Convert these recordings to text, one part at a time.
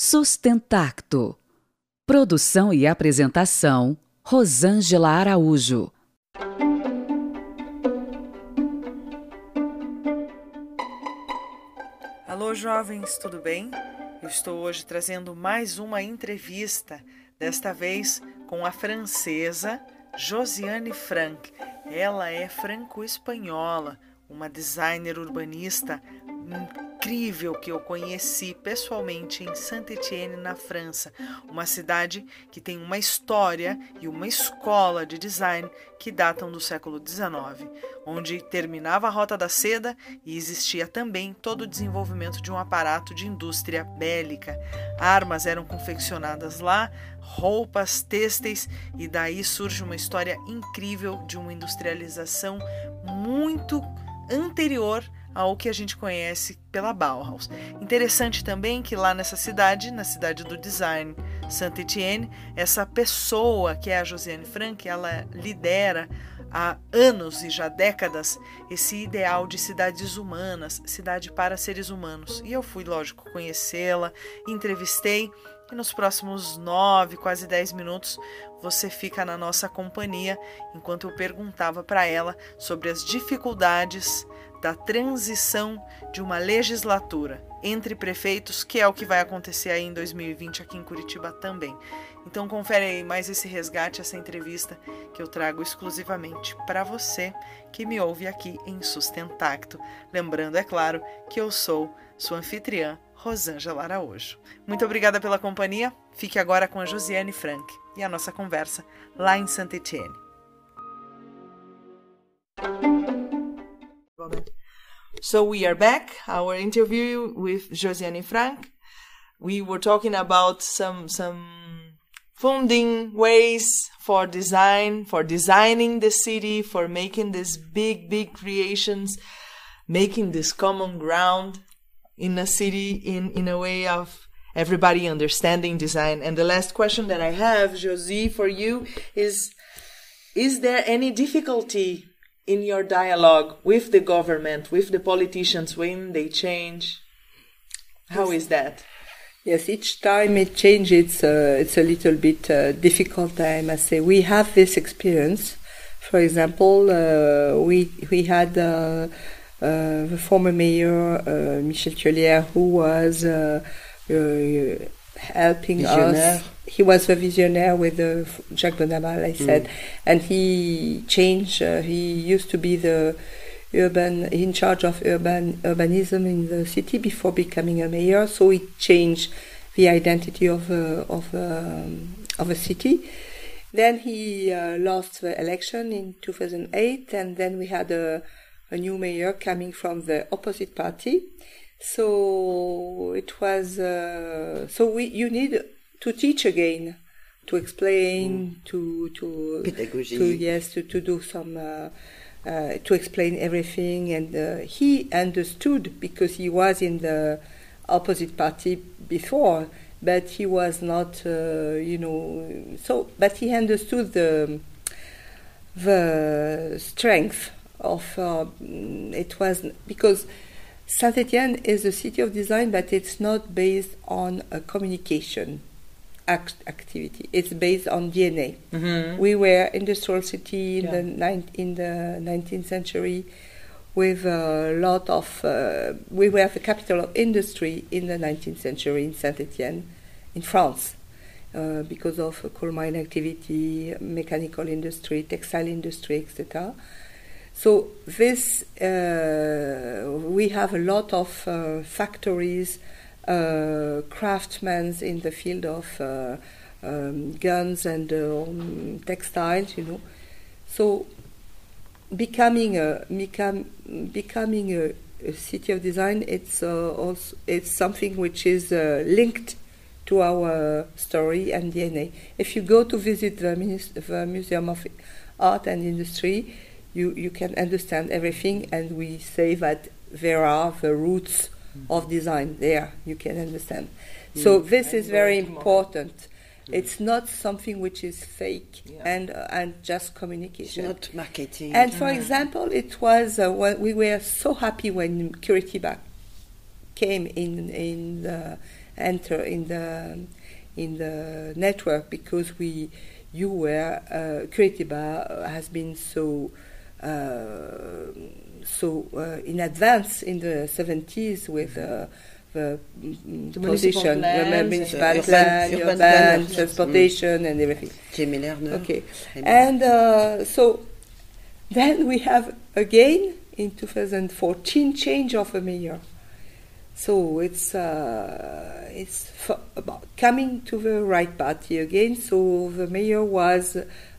Sustentacto. Produção e apresentação: Rosângela Araújo. Alô, jovens, tudo bem? Eu estou hoje trazendo mais uma entrevista, desta vez com a francesa Josiane Frank. Ela é franco-espanhola, uma designer urbanista incrível que eu conheci pessoalmente em Saint-Étienne, na França, uma cidade que tem uma história e uma escola de design que datam do século XIX, onde terminava a Rota da Seda e existia também todo o desenvolvimento de um aparato de indústria bélica. Armas eram confeccionadas lá, roupas, têxteis, e daí surge uma história incrível de uma industrialização muito anterior ao que a gente conhece pela Bauhaus. Interessante também que lá nessa cidade, na cidade do design, Saint-Étienne, essa pessoa que é a Josiane Frank, ela lidera há anos e já décadas esse ideal de cidades humanas, cidade para seres humanos. E eu fui, lógico, conhecê-la, entrevistei e nos próximos nove, quase dez minutos você fica na nossa companhia enquanto eu perguntava para ela sobre as dificuldades da transição de uma legislatura entre prefeitos, que é o que vai acontecer aí em 2020 aqui em Curitiba também. Então confere aí mais esse resgate, essa entrevista que eu trago exclusivamente para você que me ouve aqui em Sustentacto. Lembrando, é claro, que eu sou sua anfitriã, Rosângela Araújo. Muito obrigada pela companhia. Fique agora com a Josiane Frank e a nossa conversa lá em Saint-Étienne. So we are back, our interview with Josyane Franc. We were talking about some some funding ways for design, for designing the city, for making these big, big creations, making this common ground in a city in, in a way of everybody understanding design. And the last question that I have, Josie, for you is Is there any difficulty in your dialogue with the government, with the politicians when they change? How is that? Yes, each time it changes, uh, it's a little bit uh, difficult. I must say, we have this experience. For example, uh, we we had uh, uh, the former mayor uh, Michel Thiollier, who was helping Visionnaire. us. He was the visionnaire with the Jacques Bonnaval, I said, and he changed. Uh, he used to be the urban in charge of urban urbanism in the city before becoming a mayor. So he changed the identity of a, of um, of a city. Then he uh, lost the election in 2008, and then we had a, a new mayor coming from the opposite party. So it was uh, so we you need to teach again, to explain, to to Pedagogy. to yes to to do some. Uh, uh, to explain everything, and uh, he understood because he was in the opposite party before, but he was not, uh, you know. So, but he understood the the strength of uh, it was because Saint Etienne is a city of design, but it's not based on a communication act- activity. It's based on DNA. We were industrial city in Yeah. the nine, in the 19th century with a lot of. Uh, we were the capital of industry in the 19th century in Saint Etienne, in France. Uh, because of coal mine activity, mechanical industry, textile industry, etc. So this uh, we have a lot of uh, factories, uh, craftsmen in the field of um, guns and um, textiles, you know. So becoming a become, becoming a, a city of design, it's uh, also it's something which is uh, linked to our story and DNA. If you go to visit the, the Museum of Art and Industry, you, you can understand everything, and we say that there are the roots of design there. You can understand. So this is very important. It's not something which is fake Yeah. and uh, and just It's communication. not marketing. And for example, it was uh, when we were so happy when Curitiba came in in the enter in the in the network because we you were uh, Curitiba has been so uh, so uh, in advance in the 70s with uh, the, mm, The position, the plans, municipal urban- plan, urban urban, planner. transportation, and everything. Jaime Lerner. Okay, and uh, so then we have again in 2014 change of a mayor. So it's uh, it's f- about coming to the right party again. So the mayor was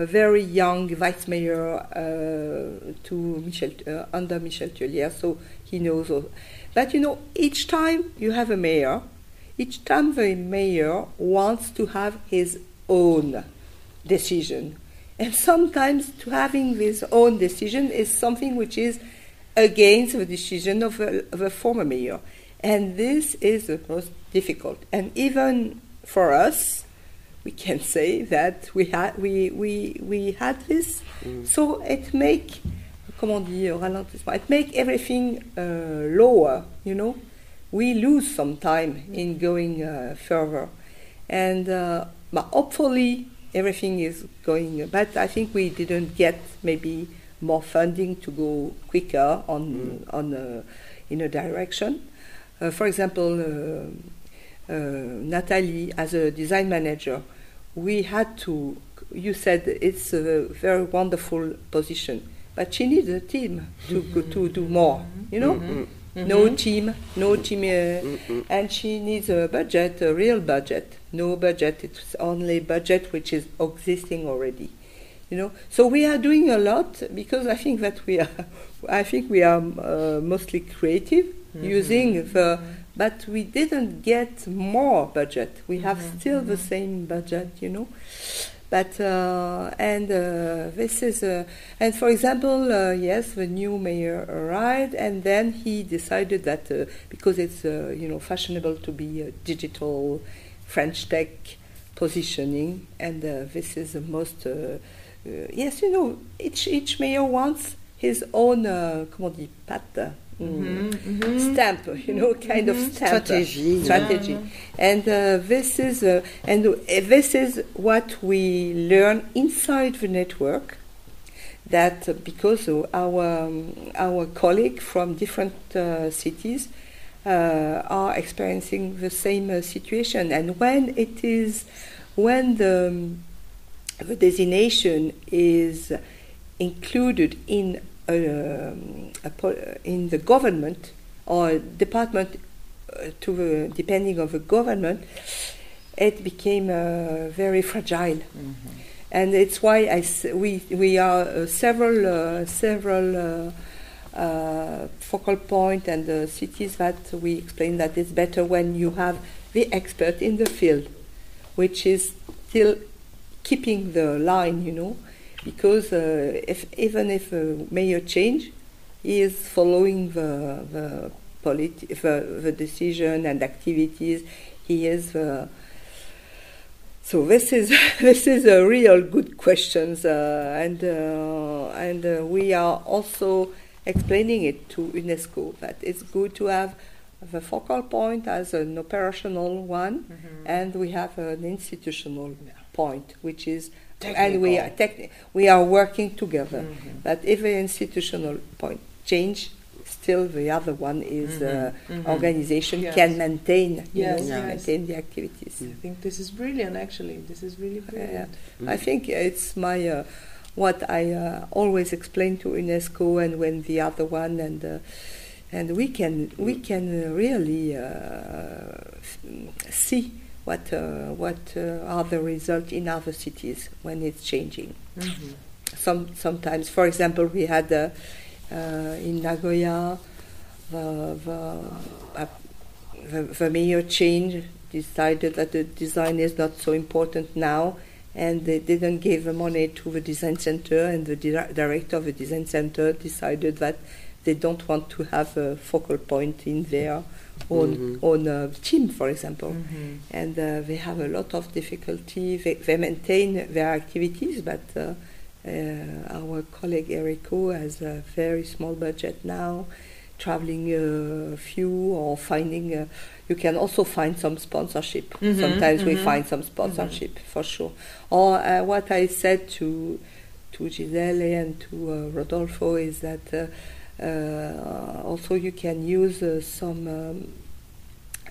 a very young vice mayor uh, to Michel uh, under Michel Thiollier, so he knows. All. But you know, each time you have a mayor, each time the mayor wants to have his own decision. And sometimes to having his own decision is something which is against the decision of a, of a former mayor. And this is the most difficult. And even for us, we can say that we had, we, we, we had this. So it make, comment dire, ralentissement, it make everything uh, lower, you know. We lose some time in going uh, further. And uh, but hopefully everything is going, but I think we didn't get maybe more funding to go quicker on, on uh, in a direction. Uh, for example, uh, uh, Uh, Nathalie, as a design manager, we had to. You said it's a very wonderful position, but she needs a team to go, mm-hmm. to do more. You know, mm-hmm. Mm-hmm. no team, no team, uh, and she needs a budget, a real budget. No budget; it's only budget which is existing already. You know, so we are doing a lot because I think that we are. I think we are uh, mostly creative, using the. But we didn't get more budget. We have still the same budget, you know. But uh, and uh, this is uh, and for example, uh, yes, the new mayor arrived, and then he decided that uh, because it's uh, you know fashionable to be a digital French tech positioning, and uh, this is the most. Uh, uh, yes, you know, each each mayor wants his own uh, comment dit patte. Mm, Stamp, you know, kind of stamp Strategy. strategy, and uh, this is uh, and uh, this is what we learn inside the network. That uh, because uh, our um, our colleagues from different uh, cities uh, are experiencing the same uh, situation, and when it is when the um, the designation is included in um, a po- in the government or department uh, to the, depending on the government, it became uh, very fragile, and it's why I s- we we are uh, several uh, several. Uh, uh, focal point and the cities that we explain that it's better when you have the expert in the field, which is still keeping the line, you know, because uh, if even if a mayor change, he is following the the, politi- the the decision and activities. He is the so this is this is a real good questions, uh, and uh, and uh, we are also explaining it to UNESCO that it's good to have the focal point as an operational one, and we have an institutional point, which is and we are techni- we are working together. But if the institutional point change, still the other one is uh, organization Yes. can maintain you know, yes. maintain the activities. I think this is brilliant. Actually, this is really brilliant. I think it's my uh, what I uh, always explain to UNESCO and when the other one and uh, and we can we can uh, really uh, f- see what uh, what uh, are the results in other cities when it's changing. Some sometimes, for example, we had uh, uh, in Nagoya the the, uh, the the mayor change decided that the design is not so important now and they didn't give the money to the design center and the di- director of the design center decided that they don't want to have a focal point in their own own uh, team for example and uh, they have a lot of difficulty they, they maintain their activities but uh, uh, our colleague Erico has a very small budget now traveling a few or finding uh, you can also find some sponsorship. Mm-hmm, Sometimes mm-hmm. we find some sponsorship mm-hmm. for sure. Or uh, what I said to to Gisele and to uh, Rodolfo is that uh, uh, also you can use uh, some um,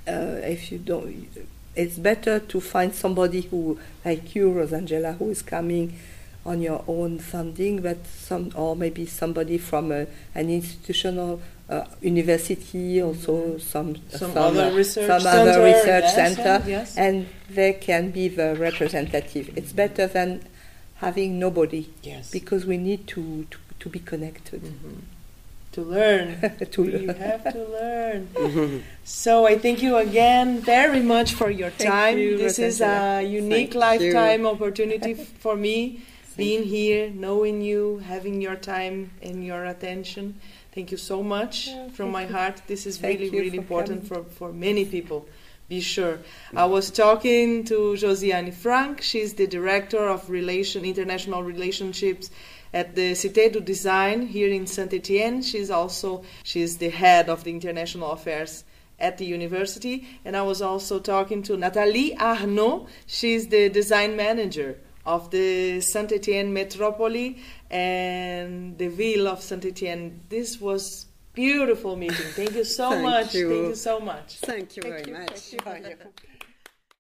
if you don't. It's better to find somebody who, like you, Rosangela, who is coming on your own funding, but some or maybe somebody from a, an institutional uh, university, also mm-hmm. some some, some other research some center, other research yes, center, yes. and they can be the representative. It's better than having nobody, yes. because we need to to, to be connected. Mm-hmm. To learn, to learn. have to learn. so I thank you again very much for your time. you, this is a unique Thank you. lifetime opportunity for me being here, knowing you, having your time and your attention. Thank you so much Yeah, from my you. heart. This is Thank really, really for important for, for many people. Be sure. I was talking to Josyane Franc. She's the director of relation international relationships at the Cité du Design here in Saint Etienne. She's also she's the head of the international affairs at the university. And I was also talking to Nathalie Arnaud. She's the design manager of the Saint Etienne Metropole and the Ville of Saint Etienne. This was beautiful meeting. Thank you so Thank much. you. Thank you so much. Thank you Thank very you, much. thank you. Bye.